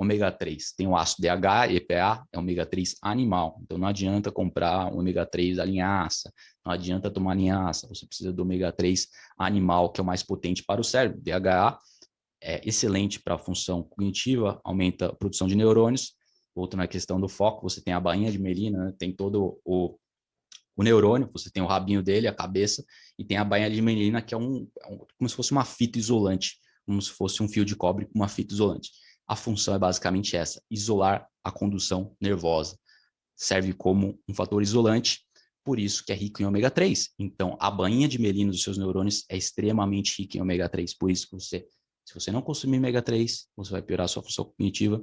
ômega 3. Tem o ácido DH, EPA, é ômega 3 animal. Então não adianta comprar ômega 3 da linhaça, não adianta tomar linhaça, você precisa do ômega 3 animal, que é o mais potente para o cérebro. DHA é excelente para a função cognitiva, aumenta a produção de neurônios. Outro na questão do foco, você tem a bainha de melina, né? tem todo o, o neurônio, você tem o rabinho dele, a cabeça, e tem a bainha de melina, que é um, é um como se fosse uma fita isolante, como se fosse um fio de cobre com uma fita isolante. A função é basicamente essa: isolar a condução nervosa. Serve como um fator isolante, por isso que é rico em ômega 3. Então, a bainha de melina dos seus neurônios é extremamente rica em ômega 3, por isso que você se você não consumir ômega 3, você vai piorar a sua função cognitiva.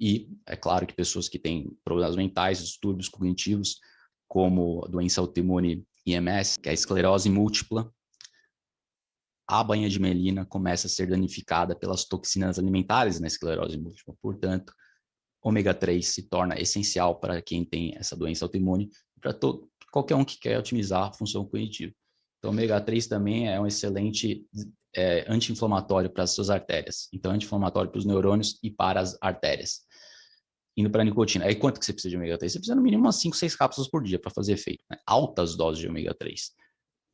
E é claro que pessoas que têm problemas mentais, distúrbios cognitivos, como doença autoimune IMS, que é a esclerose múltipla, a banha de melina começa a ser danificada pelas toxinas alimentares na esclerose múltipla. Portanto, ômega 3 se torna essencial para quem tem essa doença autoimune, para qualquer um que quer otimizar a função cognitiva. Então, ômega 3 também é um excelente é, anti-inflamatório para as suas artérias. Então, anti-inflamatório para os neurônios e para as artérias. Indo para a nicotina. Aí, quanto que você precisa de ômega 3? Você precisa no mínimo umas 5, 6 cápsulas por dia para fazer efeito. Né? Altas doses de ômega 3.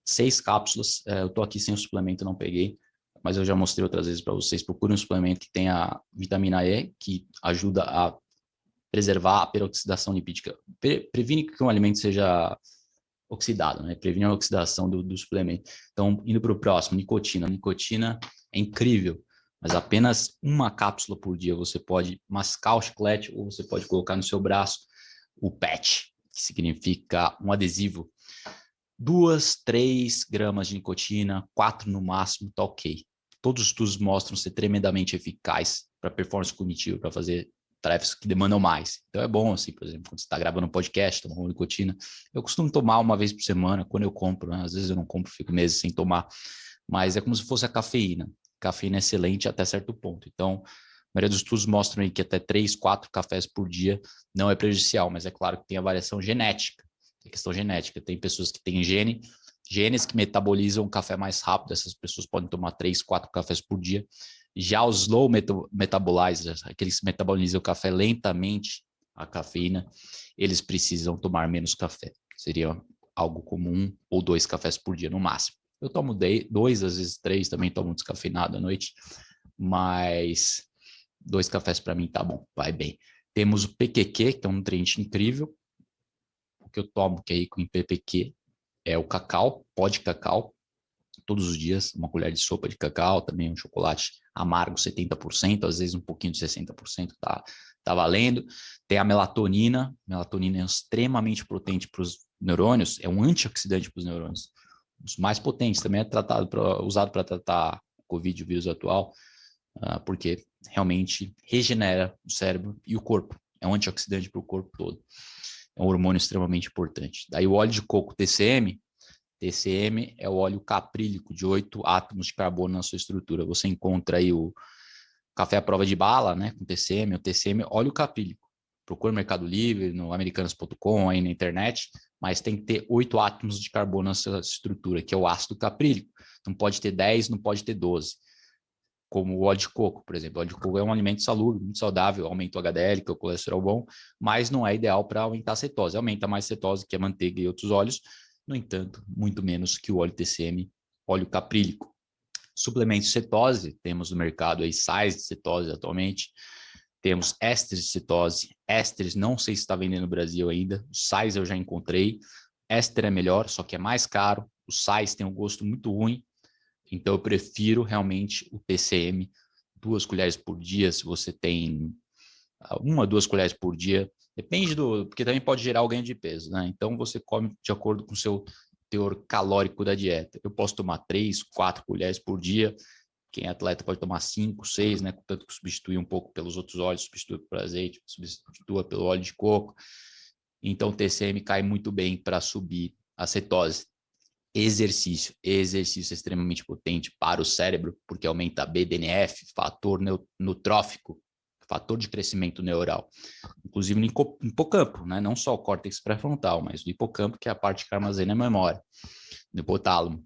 6 cápsulas. É, eu estou aqui sem o suplemento, não peguei. Mas eu já mostrei outras vezes para vocês. Procurem um suplemento que tenha vitamina E, que ajuda a preservar a peroxidação lipídica. Pre previne que um alimento seja oxidado, né? Previne a oxidação do, do suplemento. Então, indo para o próximo, nicotina. Nicotina é incrível, mas apenas uma cápsula por dia você pode mascar o chiclete ou você pode colocar no seu braço o patch, que significa um adesivo. Duas, três gramas de nicotina, quatro no máximo, tá ok. Todos os estudos mostram ser tremendamente eficaz para performance cognitiva, para fazer tarefas que demandam mais. Então é bom, assim, por exemplo, quando você está gravando um podcast, tomando nicotina. Eu costumo tomar uma vez por semana, quando eu compro, né? às vezes eu não compro, fico meses sem tomar, mas é como se fosse a cafeína. Cafeína é excelente até certo ponto. Então, a maioria dos estudos mostram aí que até 3, 4 cafés por dia não é prejudicial, mas é claro que tem a variação genética, a questão genética. Tem pessoas que têm gene, genes que metabolizam o café mais rápido, essas pessoas podem tomar 3, 4 cafés por dia, já os low metabolizers, aqueles que metabolizam o café lentamente, a cafeína, eles precisam tomar menos café. Seria algo comum, ou dois cafés por dia no máximo. Eu tomo dois, às vezes três, também tomo descafeinado à noite, mas dois cafés para mim tá bom, vai bem. Temos o PQQ, que é um nutriente incrível. Que eu tomo, que é rico em PPQ, é o cacau, pó de cacau, todos os dias, uma colher de sopa de cacau, também um chocolate amargo 70%, às vezes um pouquinho de 60% tá, tá valendo. Tem a melatonina, melatonina é extremamente potente para os neurônios, é um antioxidante para os neurônios, os mais potentes, também é tratado pra, usado para tratar Covid, o vírus atual, uh, porque realmente regenera o cérebro e o corpo, é um antioxidante para o corpo todo. É um hormônio extremamente importante. Daí o óleo de coco TCM, TCM é o óleo caprílico de oito átomos de carbono na sua estrutura. Você encontra aí o café à prova de bala, né, com TCM, o TCM óleo caprílico. Procura no Mercado Livre, no americanos.com, aí na internet, mas tem que ter oito átomos de carbono na sua estrutura, que é o ácido caprílico. Não pode ter 10, não pode ter 12. Como o óleo de coco, por exemplo. O óleo de coco é um alimento salubre, muito saudável, aumenta o HDL, que é o colesterol bom, mas não é ideal para aumentar a cetose. Aumenta mais cetose, que é manteiga e outros óleos, no entanto, muito menos que o óleo TCM, óleo caprílico. Suplementos de cetose, temos no mercado aí sais de cetose atualmente, temos ésteres de cetose, ésteres não sei se está vendendo no Brasil ainda, os sais eu já encontrei, éster é melhor, só que é mais caro, os sais têm um gosto muito ruim, então eu prefiro realmente o TCM, duas colheres por dia, se você tem ah, uma, duas colheres por dia, Depende do. Porque também pode gerar o ganho de peso, né? Então você come de acordo com o seu teor calórico da dieta. Eu posso tomar três, quatro colheres por dia. Quem é atleta pode tomar cinco, seis, né? Tanto que substitui um pouco pelos outros óleos, substitui por azeite, substitua pelo óleo de coco. Então o TCM cai muito bem para subir a cetose. Exercício. Exercício extremamente potente para o cérebro, porque aumenta BDNF, fator neutrófico, fator de crescimento neural, inclusive no hipocampo, né? não só o córtex pré-frontal, mas do hipocampo, que é a parte que armazena a memória, do hipotálamo.